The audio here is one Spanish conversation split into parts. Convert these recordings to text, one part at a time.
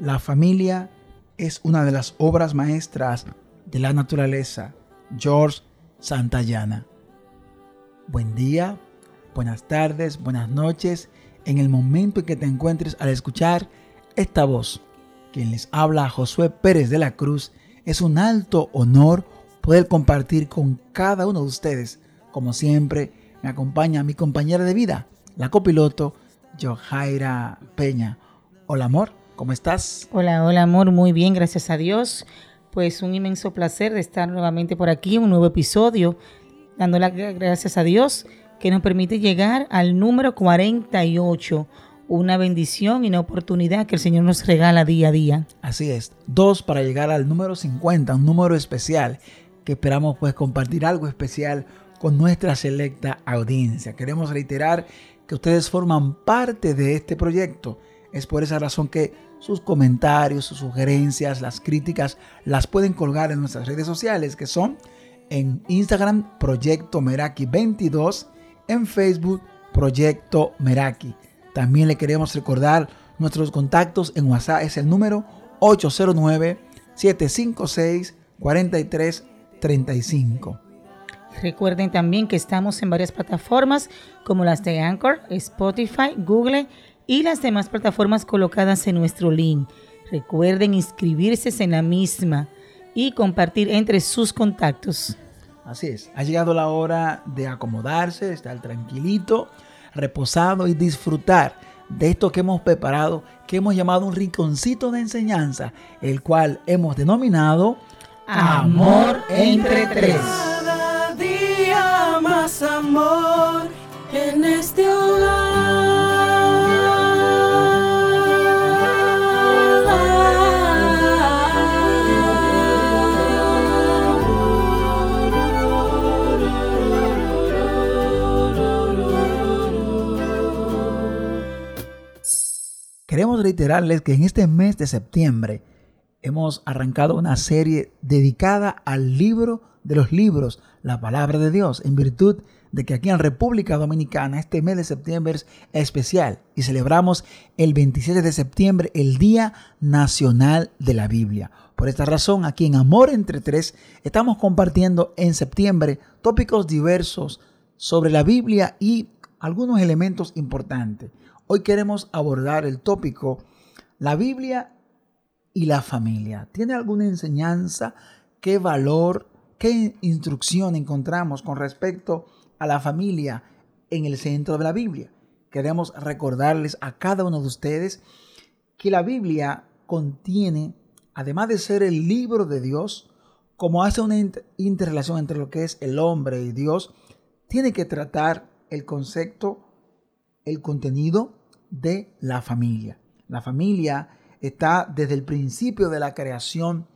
La familia es una de las obras maestras de la naturaleza. George Santayana. Buen día, buenas tardes, buenas noches. En el momento en que te encuentres al escuchar esta voz, quien les habla Josué Pérez de la Cruz, es un alto honor poder compartir con cada uno de ustedes. Como siempre, me acompaña mi compañera de vida, la copiloto Johaira Peña. Hola amor, ¿cómo estás? Hola, hola amor, muy bien, gracias a Dios. Pues un inmenso placer de estar nuevamente por aquí, un nuevo episodio, dando las gracias a Dios que nos permite llegar al número 48 una bendición y una oportunidad que el Señor nos regala día a día. Así es, dos para llegar al número 50, un número especial que esperamos pues compartir algo especial con nuestra selecta audiencia. Queremos reiterar que ustedes forman parte de este proyecto. Es por esa razón que sus comentarios, sus sugerencias, las críticas las pueden colgar en nuestras redes sociales que son en Instagram Proyecto Meraki 22, en Facebook Proyecto Meraki. También le queremos recordar nuestros contactos en WhatsApp es el número 809 756 4335. Recuerden también que estamos en varias plataformas como las de Anchor, Spotify, Google y las demás plataformas colocadas en nuestro link. Recuerden inscribirse en la misma y compartir entre sus contactos. Así es, ha llegado la hora de acomodarse, estar tranquilito, reposado y disfrutar de esto que hemos preparado, que hemos llamado un rinconcito de enseñanza, el cual hemos denominado Amor entre tres más amor en este hogar. Reiterarles que en este mes de septiembre hemos arrancado una serie dedicada al libro de los libros, la palabra de Dios, en virtud de que aquí en República Dominicana este mes de septiembre es especial y celebramos el 27 de septiembre el Día Nacional de la Biblia. Por esta razón, aquí en Amor entre Tres estamos compartiendo en septiembre tópicos diversos sobre la Biblia y algunos elementos importantes. Hoy queremos abordar el tópico la Biblia y la familia. ¿Tiene alguna enseñanza? ¿Qué valor ¿Qué instrucción encontramos con respecto a la familia en el centro de la Biblia? Queremos recordarles a cada uno de ustedes que la Biblia contiene, además de ser el libro de Dios, como hace una interrelación entre lo que es el hombre y Dios, tiene que tratar el concepto, el contenido de la familia. La familia está desde el principio de la creación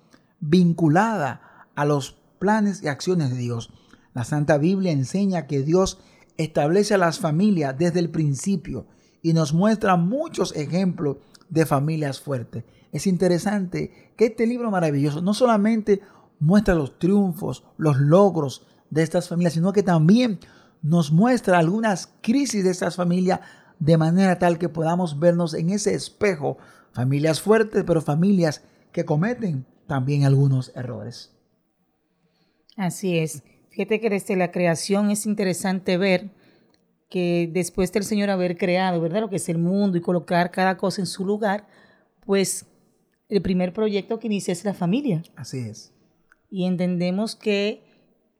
vinculada a los planes y acciones de Dios. La Santa Biblia enseña que Dios establece a las familias desde el principio y nos muestra muchos ejemplos de familias fuertes. Es interesante que este libro maravilloso no solamente muestra los triunfos, los logros de estas familias, sino que también nos muestra algunas crisis de estas familias de manera tal que podamos vernos en ese espejo, familias fuertes, pero familias que cometen también algunos errores. Así es. Fíjate que desde la creación es interesante ver que después del Señor haber creado, ¿verdad? Lo que es el mundo y colocar cada cosa en su lugar, pues el primer proyecto que inicia es la familia. Así es. Y entendemos que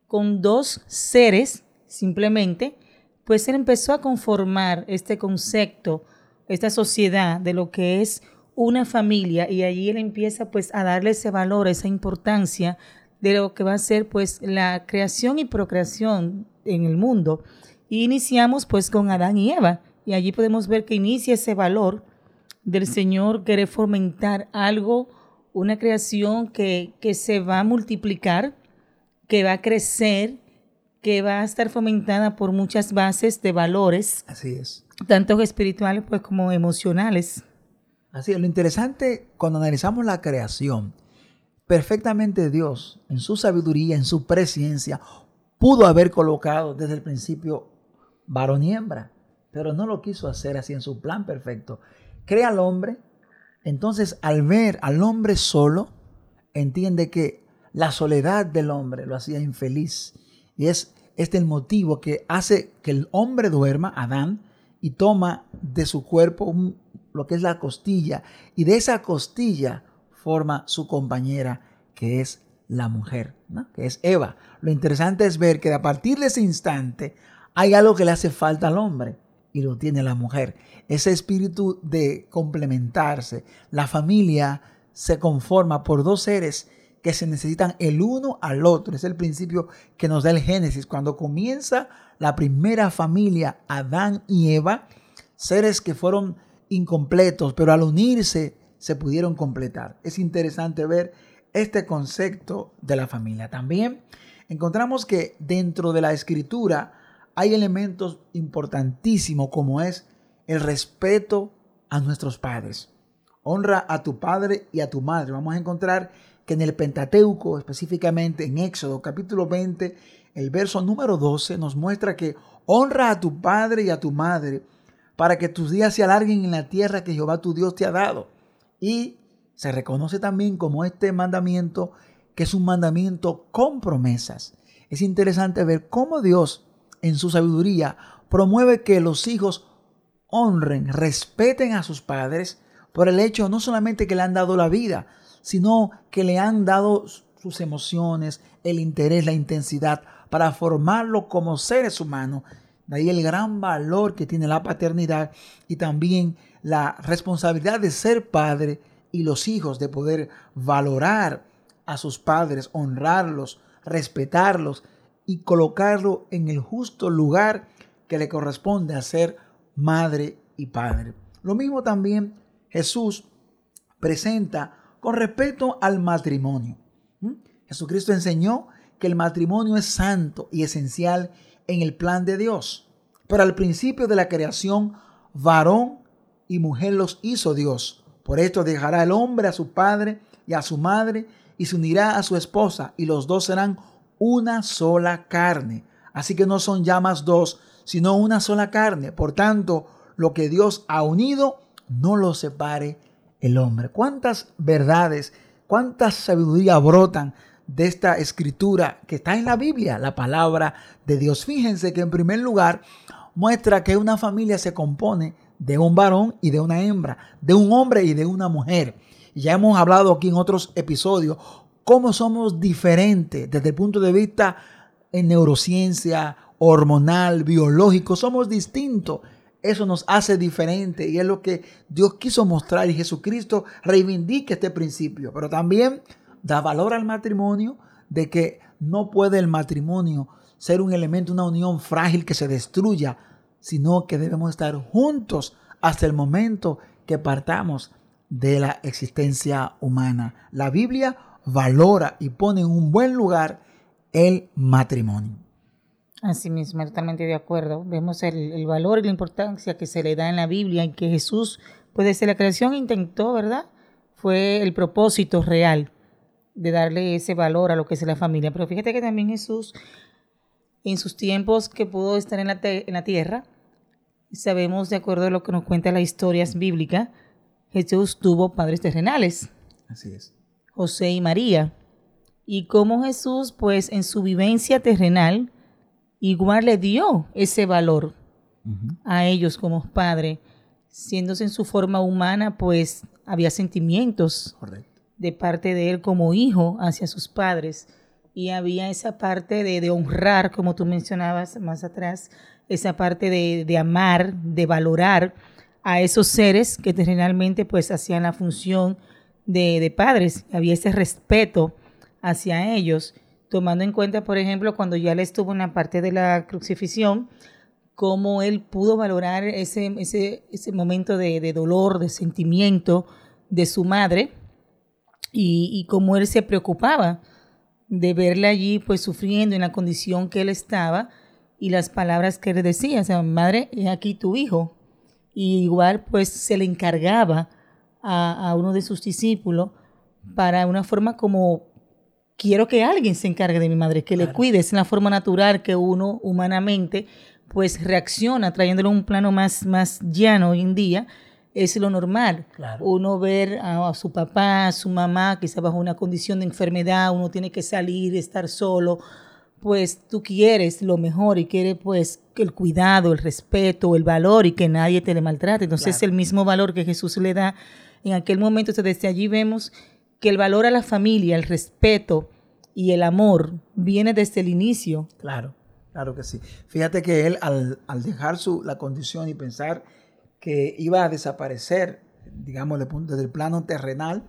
con dos seres, simplemente, pues él empezó a conformar este concepto, esta sociedad de lo que es una familia y allí él empieza pues a darle ese valor, esa importancia de lo que va a ser pues la creación y procreación en el mundo. Y iniciamos pues con Adán y Eva y allí podemos ver que inicia ese valor del Señor querer fomentar algo, una creación que, que se va a multiplicar, que va a crecer, que va a estar fomentada por muchas bases de valores. Así es. Tanto espirituales pues como emocionales. Así es. Lo interesante cuando analizamos la creación perfectamente Dios, en su sabiduría, en su presencia, pudo haber colocado desde el principio varón y hembra, pero no lo quiso hacer así en su plan perfecto. Crea al hombre Entonces, al ver al hombre solo, entiende que la soledad del hombre lo hacía infeliz. Y es este el motivo que hace que el hombre duerma, Adán, y toma de su cuerpo lo que es la costilla. Y de esa costilla forma su compañera, que es la mujer, que es Eva. Lo interesante es ver que a partir de ese instante hay algo que le hace falta al hombre y lo tiene la mujer. Ese espíritu de complementarse. La familia se conforma por dos seres que se necesitan el uno al otro. Es el principio que nos da el Génesis. Cuando comienza la primera familia, Adán y Eva, seres que fueron incompletos, pero al unirse se pudieron completar. Es interesante ver este concepto de la familia. También encontramos que dentro de la escritura hay elementos importantísimos como es el respeto a nuestros padres. Honra a tu padre y a tu madre. Vamos a encontrar que en el Pentateuco, específicamente en Éxodo capítulo 20, el verso número 12 nos muestra que honra a tu padre y a tu madre para que tus días se alarguen en la tierra que Jehová tu Dios te ha dado. Y se reconoce también como este mandamiento que es un mandamiento con promesas. Es interesante ver cómo Dios en su sabiduría promueve que los hijos honren, respeten a sus padres por el hecho no solamente que le han dado la vida, sino que le han dado sus emociones, el interés, la intensidad para formarlo como seres humanos. De ahí el gran valor que tiene la paternidad y también la responsabilidad de ser padre y los hijos de poder valorar a sus padres, honrarlos, respetarlos y colocarlo en el justo lugar que le corresponde a ser madre y padre. Lo mismo también Jesús presenta con respecto al matrimonio. ¿Mm? Jesucristo enseñó que el matrimonio es santo y esencial en el plan de Dios. Pero al principio de la creación, varón y mujer los hizo Dios. Por esto dejará el hombre a su padre y a su madre y se unirá a su esposa y los dos serán una sola carne. Así que no son ya más dos, sino una sola carne. Por tanto, lo que Dios ha unido, no lo separe el hombre. ¿Cuántas verdades, cuántas sabiduría brotan de esta escritura que está en la Biblia, la palabra de Dios? Fíjense que en primer lugar muestra que una familia se compone de un varón y de una hembra, de un hombre y de una mujer. Ya hemos hablado aquí en otros episodios cómo somos diferentes desde el punto de vista en neurociencia, hormonal, biológico, somos distintos. Eso nos hace diferente y es lo que Dios quiso mostrar y Jesucristo reivindica este principio, pero también da valor al matrimonio de que no puede el matrimonio ser un elemento, una unión frágil que se destruya, sino que debemos estar juntos hasta el momento que partamos de la existencia humana. La Biblia valora y pone en un buen lugar el matrimonio. Así mismo, totalmente de acuerdo. Vemos el, el, valor y la importancia que se le da en la Biblia y que Jesús, pues desde la creación intentó, ¿verdad? Fue el propósito real de darle ese valor a lo que es la familia. Pero fíjate que también Jesús, en sus tiempos que pudo estar en la, en la tierra, sabemos, de acuerdo a lo que nos cuenta las historias bíblicas, Jesús tuvo padres terrenales. Así es. José y María. Y cómo Jesús, pues en su vivencia terrenal, igual le dio ese valor uh -huh. a ellos como padre, siéndose en su forma humana, pues había sentimientos Correcto. de parte de él como hijo hacia sus padres. Y había esa parte de, de honrar, como tú mencionabas más atrás, esa parte de, de, amar, de valorar a esos seres que terrenalmente pues hacían la función de, de padres. Había ese respeto hacia ellos tomando en cuenta, por ejemplo, cuando ya él estuvo en la parte de la crucifixión, cómo él pudo valorar ese, ese, ese momento de, de, dolor, de sentimiento de su madre y, y cómo él se preocupaba de verla allí pues sufriendo en la condición que él estaba y las palabras que él decía, o sea, madre, es aquí tu hijo. Y igual pues se le encargaba a, a uno de sus discípulos para una forma como quiero que alguien se encargue de mi madre, que claro. le cuide. Es la forma natural que uno humanamente pues reacciona, trayéndolo a un plano más, más llano hoy en día. es lo normal. Claro. Uno ver a, a su papá, a su mamá, quizá bajo una condición de enfermedad, uno tiene que salir, estar solo, pues tú quieres lo mejor y quieres pues el cuidado, el respeto, el valor y que nadie te le maltrate. Entonces Claro. el mismo valor que Jesús le da en aquel momento, entonces, desde allí vemos que el valor a la familia, el respeto y el amor viene desde el inicio. Claro, claro que sí. Fíjate que él al, al dejar su, la condición y pensar que iba a desaparecer, digamos, desde el plano terrenal,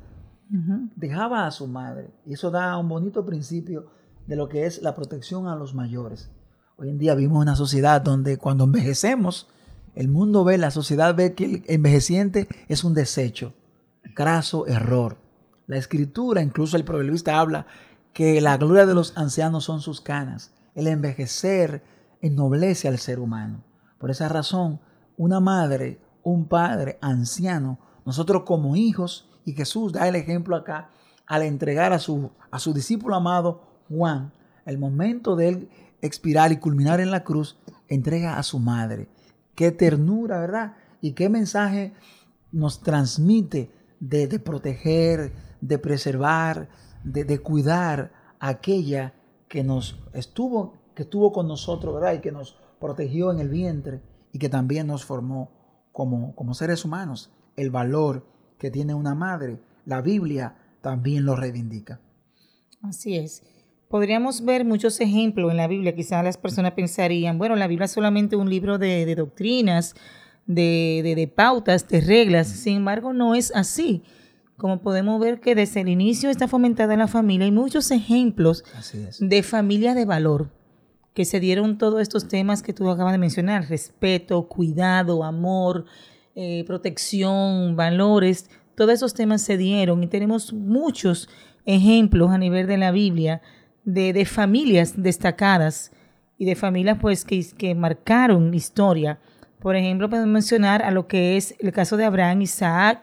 dejaba a su madre. Y eso da un bonito principio de lo que es la protección a los mayores. Hoy en día vivimos una sociedad donde cuando envejecemos, el mundo ve, la sociedad ve que el envejeciente es un desecho, craso error. La escritura, incluso el proverbista habla que la gloria de los ancianos son sus canas. El envejecer ennoblece al ser humano. Por esa razón, una madre, un padre anciano, nosotros como hijos, y Jesús da el ejemplo acá, al entregar a su, a su discípulo amado Juan, el momento de él expirar y culminar en la cruz, entrega a su madre. Qué ternura, ¿verdad? Y qué mensaje nos transmite de, de proteger, de preservar, de, de cuidar aquella que nos estuvo, que estuvo con nosotros, ¿verdad? Y que nos protegió en el vientre y que también nos formó como, como seres humanos. El valor que tiene una madre, la Biblia también lo reivindica. Así es. Podríamos ver muchos ejemplos en la Biblia. Quizás las personas pensarían, bueno, la Biblia es solamente un libro de, de doctrinas, de, de- de pautas, de reglas. Sin embargo, no es así. Como podemos ver que desde el inicio está fomentada en la familia. Hay muchos ejemplos de familia de valor que se dieron todos estos temas que tú acabas de mencionar, respeto, cuidado, amor, eh, protección, valores, todos esos temas se dieron y tenemos muchos ejemplos a nivel de la Biblia de, de familias destacadas y de familias pues que, que marcaron historia. Por ejemplo, podemos mencionar a lo que es el caso de Abraham, Isaac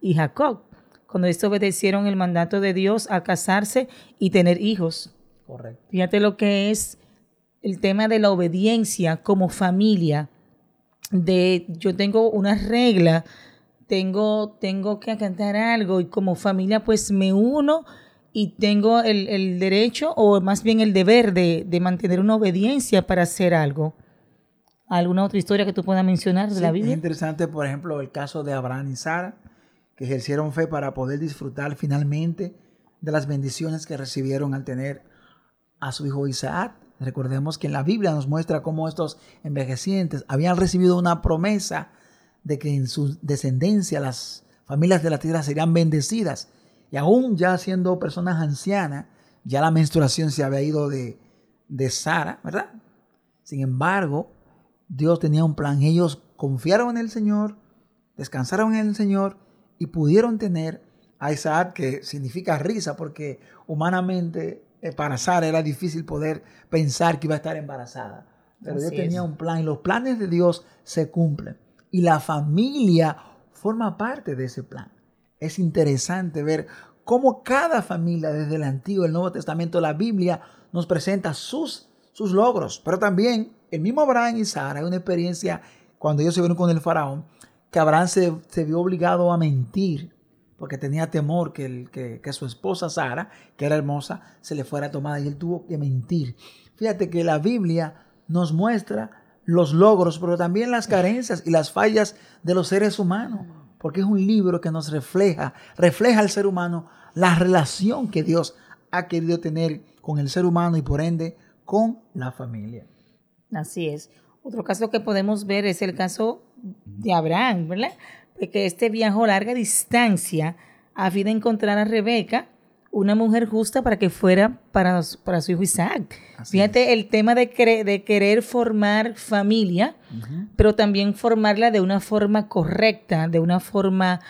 y Jacob, cuando estos obedecieron el mandato de Dios a casarse y tener hijos. Correcto. Fíjate lo que es el tema de la obediencia como familia. De yo tengo una regla, tengo, tengo que acatar algo y como familia pues me uno y tengo el, el derecho o más bien el deber de, de mantener una obediencia para hacer algo. ¿Alguna otra historia que tú puedas mencionar de Sí, la Es Biblia? interesante, por ejemplo, el caso de Abraham y Sara, ejercieron fe para poder disfrutar finalmente de las bendiciones que recibieron al tener a su hijo Isaac. Recordemos que en la Biblia nos muestra cómo estos envejecientes habían recibido una promesa de que en su descendencia las familias de la tierra serían bendecidas. Y aún ya siendo personas ancianas, ya la menstruación se había ido de, de Sara, ¿verdad? Sin embargo, Dios tenía un plan. Ellos confiaron en el Señor, descansaron en el Señor y pudieron tener a Isaac, que significa risa, porque humanamente eh, para Sara era difícil poder pensar que iba a estar embarazada. Pero Así Dios tenía es. un plan y los planes de Dios se cumplen. Y la familia forma parte de ese plan. Es interesante ver cómo cada familia, desde el Antiguo el Nuevo Testamento, la Biblia nos presenta sus, sus logros. Pero también el mismo Abraham y Sara, hay una experiencia cuando ellos se vieron con el faraón, que Abraham se, se vio obligado a mentir porque tenía temor que, el- que, que su esposa Sara, que era hermosa, se le fuera tomada y él tuvo que mentir. Fíjate que la Biblia nos muestra los logros, pero también las carencias y las fallas de los seres humanos, porque es un libro que nos refleja, refleja al ser humano la relación que Dios ha querido tener con el ser humano y por ende con la familia. Así es. Otro caso que podemos ver es el caso de Abraham, ¿verdad? Porque este viajó larga distancia a fin de encontrar a Rebeca, una mujer justa para que fuera para, su- para su hijo Isaac. Así Fíjate el tema de, cre- de querer formar familia, pero también formarla de una forma correcta, de una forma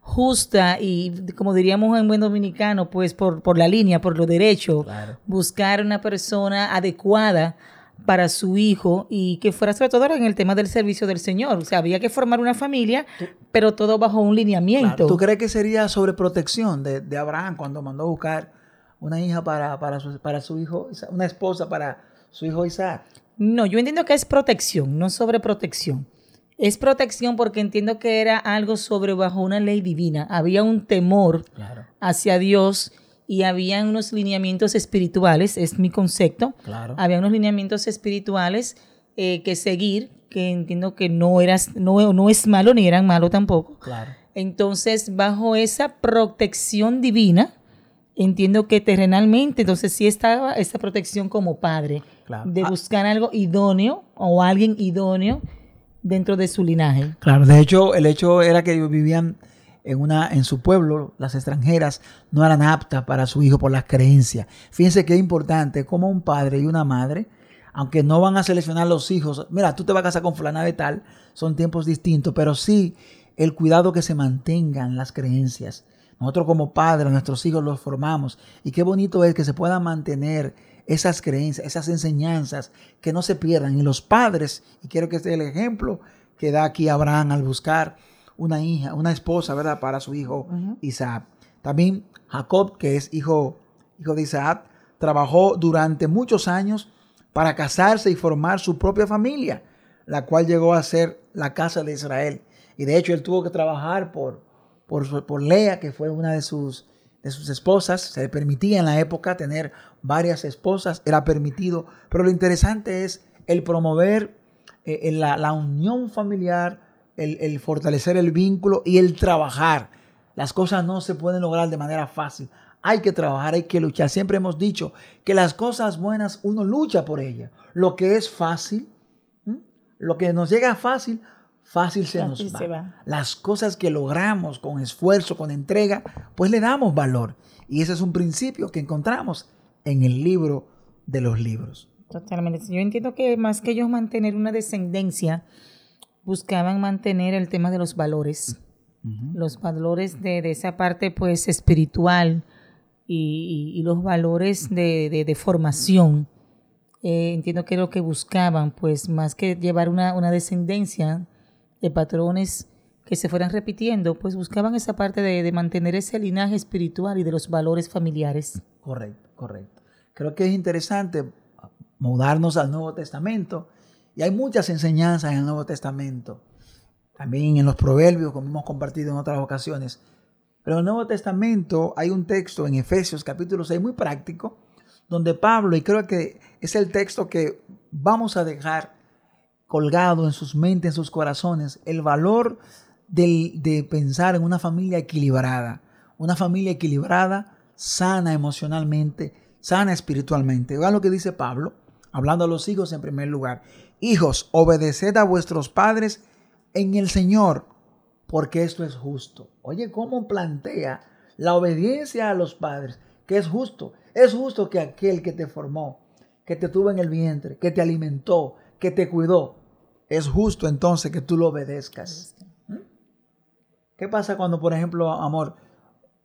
justa y, como diríamos en buen dominicano, pues por, por la línea, por lo derecho, Claro. buscar una persona adecuada para su hijo y que fuera sobre todo en el tema del servicio del Señor. O sea, había que formar una familia, pero todo bajo un lineamiento. Claro. ¿Tú crees que sería sobreprotección de, de Abraham cuando mandó a buscar una hija para, para, su, para su hijo, una esposa para su hijo Isaac? No, yo entiendo que es protección, no sobreprotección. Es protección porque entiendo que era algo sobre bajo una ley divina. Había un temor Claro, hacia Dios y había unos lineamientos espirituales, es mi concepto. claro. Había unos lineamientos espirituales eh, que seguir, que entiendo que no, eras, no, no es malo ni eran malo tampoco. Claro. Entonces, bajo esa protección divina, entiendo que terrenalmente, entonces sí estaba esa protección como padre, Claro. de Ah. buscar algo idóneo o alguien idóneo dentro de su linaje. Claro, de hecho, el hecho era que ellos vivían en una en su pueblo, las extranjeras no eran aptas para su hijo por las creencias. Fíjense qué importante como un padre y una madre, aunque no van a seleccionar los hijos, mira, tú te vas a casar con fulana de tal, son tiempos distintos, pero sí el cuidado que se mantengan las creencias. Nosotros como padres, nuestros hijos los formamos y qué bonito es que se puedan mantener esas creencias, esas enseñanzas que no se pierdan. Y los padres, y quiero que este es el ejemplo que da aquí Abraham al buscar una hija, una esposa, ¿verdad? Para su hijo Isaac. También Jacob, que es hijo, hijo de Isaac, trabajó durante muchos años para casarse y formar su propia familia, la cual llegó a ser la casa de Israel. Y de hecho él tuvo que trabajar por, por, por Lea, que fue una de sus, de sus esposas. Se le permitía en la época tener varias esposas, era permitido. Pero lo interesante es el promover eh, eh, la, la unión familiar, el, el fortalecer el vínculo y el trabajar. Las cosas no se pueden lograr de manera fácil. Hay que trabajar, hay que luchar. Siempre hemos dicho que las cosas buenas uno lucha por ellas. Lo que es fácil, ¿m? lo que nos llega fácil, fácil se Fácil nos va. se va. Las cosas que logramos con esfuerzo, con entrega, pues le damos valor. Y ese es un principio que encontramos en el libro de los libros. Totalmente. Yo entiendo que más que ellos mantener una descendencia, buscaban mantener el tema de los valores. Los valores de, de esa parte pues espiritual y, y- y los valores de, de- de formación. Eh, entiendo que es lo que buscaban, pues más que llevar una, una descendencia de patrones que se fueran repitiendo, pues buscaban esa parte de, de mantener ese linaje espiritual y de los valores familiares. Correcto, correcto. Creo que es interesante mudarnos al Nuevo Testamento. Y hay muchas enseñanzas en el Nuevo Testamento. También en los proverbios, como hemos compartido en otras ocasiones. Pero en el Nuevo Testamento hay un texto en Efesios capítulo 6 muy práctico, donde Pablo, y creo que es el texto que vamos a dejar colgado en sus mentes, en sus corazones, el valor de pensar en una familia equilibrada. Una familia equilibrada, sana emocionalmente, sana espiritualmente. Vean lo que dice Pablo, hablando a los hijos en primer lugar. Hijos, obedeced a vuestros padres en el Señor, porque esto es justo. Oye, ¿cómo plantea la obediencia a los padres? Que es justo. Es justo que aquel que te formó, que te tuvo en el vientre, que te alimentó, que te cuidó, es justo entonces que tú lo obedezcas. ¿Mm? ¿Qué pasa cuando, por ejemplo, amor,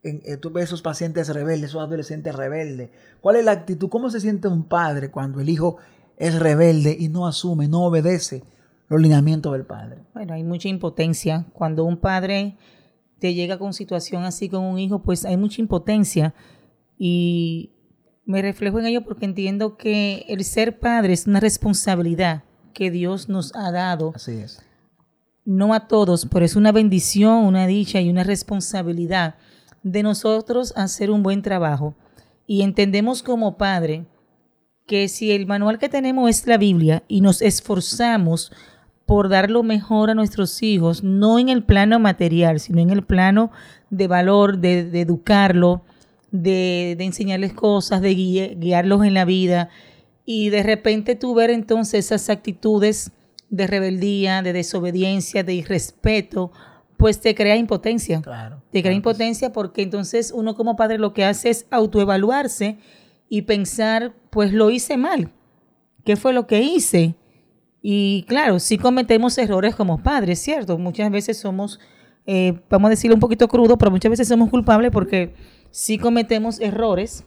en- eh, tú ves esos pacientes rebeldes, esos adolescentes rebeldes? ¿Cuál es la actitud? ¿Cómo se siente un padre cuando el hijo es rebelde y no asume, no obedece los lineamientos del padre? Bueno, hay mucha impotencia. Cuando un padre te llega con situación así con un hijo, pues hay mucha impotencia. Y me reflejo en ello porque entiendo que el ser padre es una responsabilidad que Dios nos ha dado. Así es. No a todos, pero es una bendición, una dicha y una responsabilidad de nosotros hacer un buen trabajo. Y entendemos como padre que si el manual que tenemos es la Biblia y nos esforzamos por dar lo mejor a nuestros hijos, no en el plano material, sino en el plano de valor, de, de educarlo, de, de enseñarles cosas, de guiarlos en la vida, y de repente tú ver entonces esas actitudes de rebeldía, de desobediencia, de irrespeto, pues te crea impotencia. Claro. Te crea claro impotencia porque entonces uno como padre lo que hace es autoevaluarse y pensar, pues lo hice mal. ¿Qué fue lo que hice? Y claro, sí cometemos errores como padres, ¿cierto? Muchas veces somos, eh, vamos a decirlo un poquito crudo, pero muchas veces somos culpables porque sí cometemos errores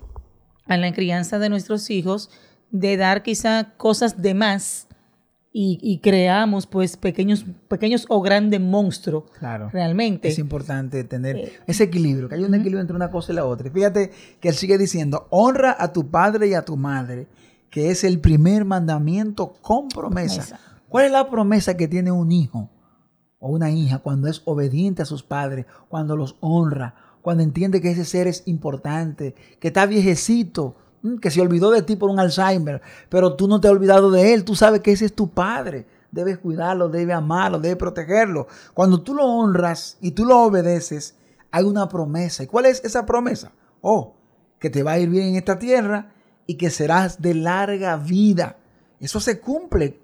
en la crianza de nuestros hijos de dar quizá cosas de más y, y creamos pues pequeños, pequeños o grandes monstruos Claro. realmente. Es importante tener Eh, ese equilibrio, que haya un equilibrio entre una cosa y la otra. Y fíjate que él sigue diciendo, honra a tu padre y a tu madre, que es el primer mandamiento con promesa. Promesa. ¿Cuál es la promesa que tiene un hijo o una hija cuando es obediente a sus padres, cuando los honra, cuando entiende que ese ser es importante, que está viejecito, que se olvidó de ti por un Alzheimer, pero tú no te has olvidado de él, tú sabes que ese es tu padre, debes cuidarlo, debes amarlo, debes protegerlo. Cuando tú lo honras y tú lo obedeces, hay una promesa. ¿Y cuál es esa promesa? Oh, que te va a ir bien en esta tierra y que serás de larga vida. Eso se cumple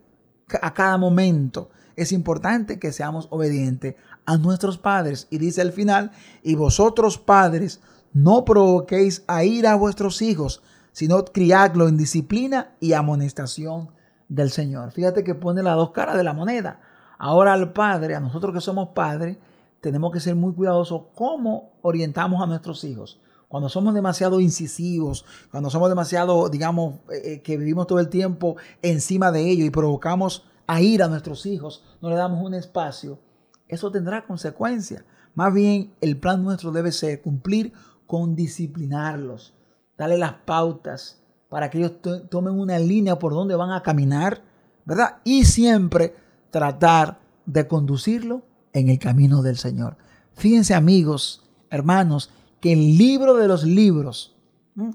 a cada momento. Es importante que seamos obedientes a nuestros padres. Y dice al final, y vosotros padres, no provoquéis a ir a vuestros hijos, sino criadlo en disciplina y amonestación del Señor. Fíjate que pone las dos caras de la moneda. Ahora al Padre, a nosotros que somos padres, tenemos que ser muy cuidadosos cómo orientamos a nuestros hijos. Cuando somos demasiado incisivos, cuando somos demasiado, digamos, eh, eh, que vivimos todo el tiempo encima de ellos y provocamos a ir a nuestros hijos, no le damos un espacio, eso tendrá consecuencias. Más bien, el plan nuestro debe ser cumplir con disciplinarlos, darle las pautas para que ellos tomen una línea por donde van a caminar, ¿verdad? Y siempre tratar de conducirlo en el camino del Señor. Fíjense amigos, hermanos, que el libro de los libros,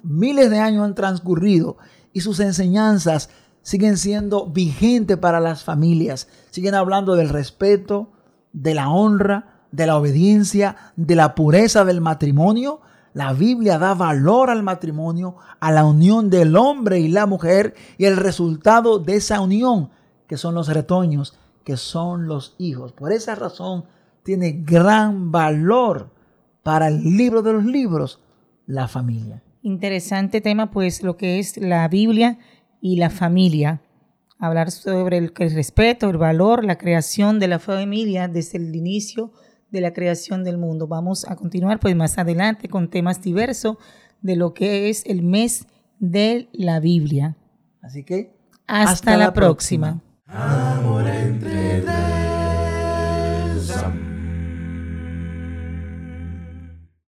miles de años han transcurrido y sus enseñanzas siguen siendo vigentes para las familias. Siguen hablando del respeto, de la honra, de la obediencia, de la pureza del matrimonio. La Biblia da valor al matrimonio, a la unión del hombre y la mujer y el resultado de esa unión, que son los retoños, que son los hijos. Por esa razón tiene gran valor para el libro de los libros, la familia. Interesante tema, pues lo que es la Biblia y la familia. Hablar sobre el, respeto, el valor, la creación de la familia desde el inicio de la creación del mundo. Vamos a continuar pues más adelante con temas diversos de lo que es el mes de la Biblia. Así que hasta, la, próxima. Amor entre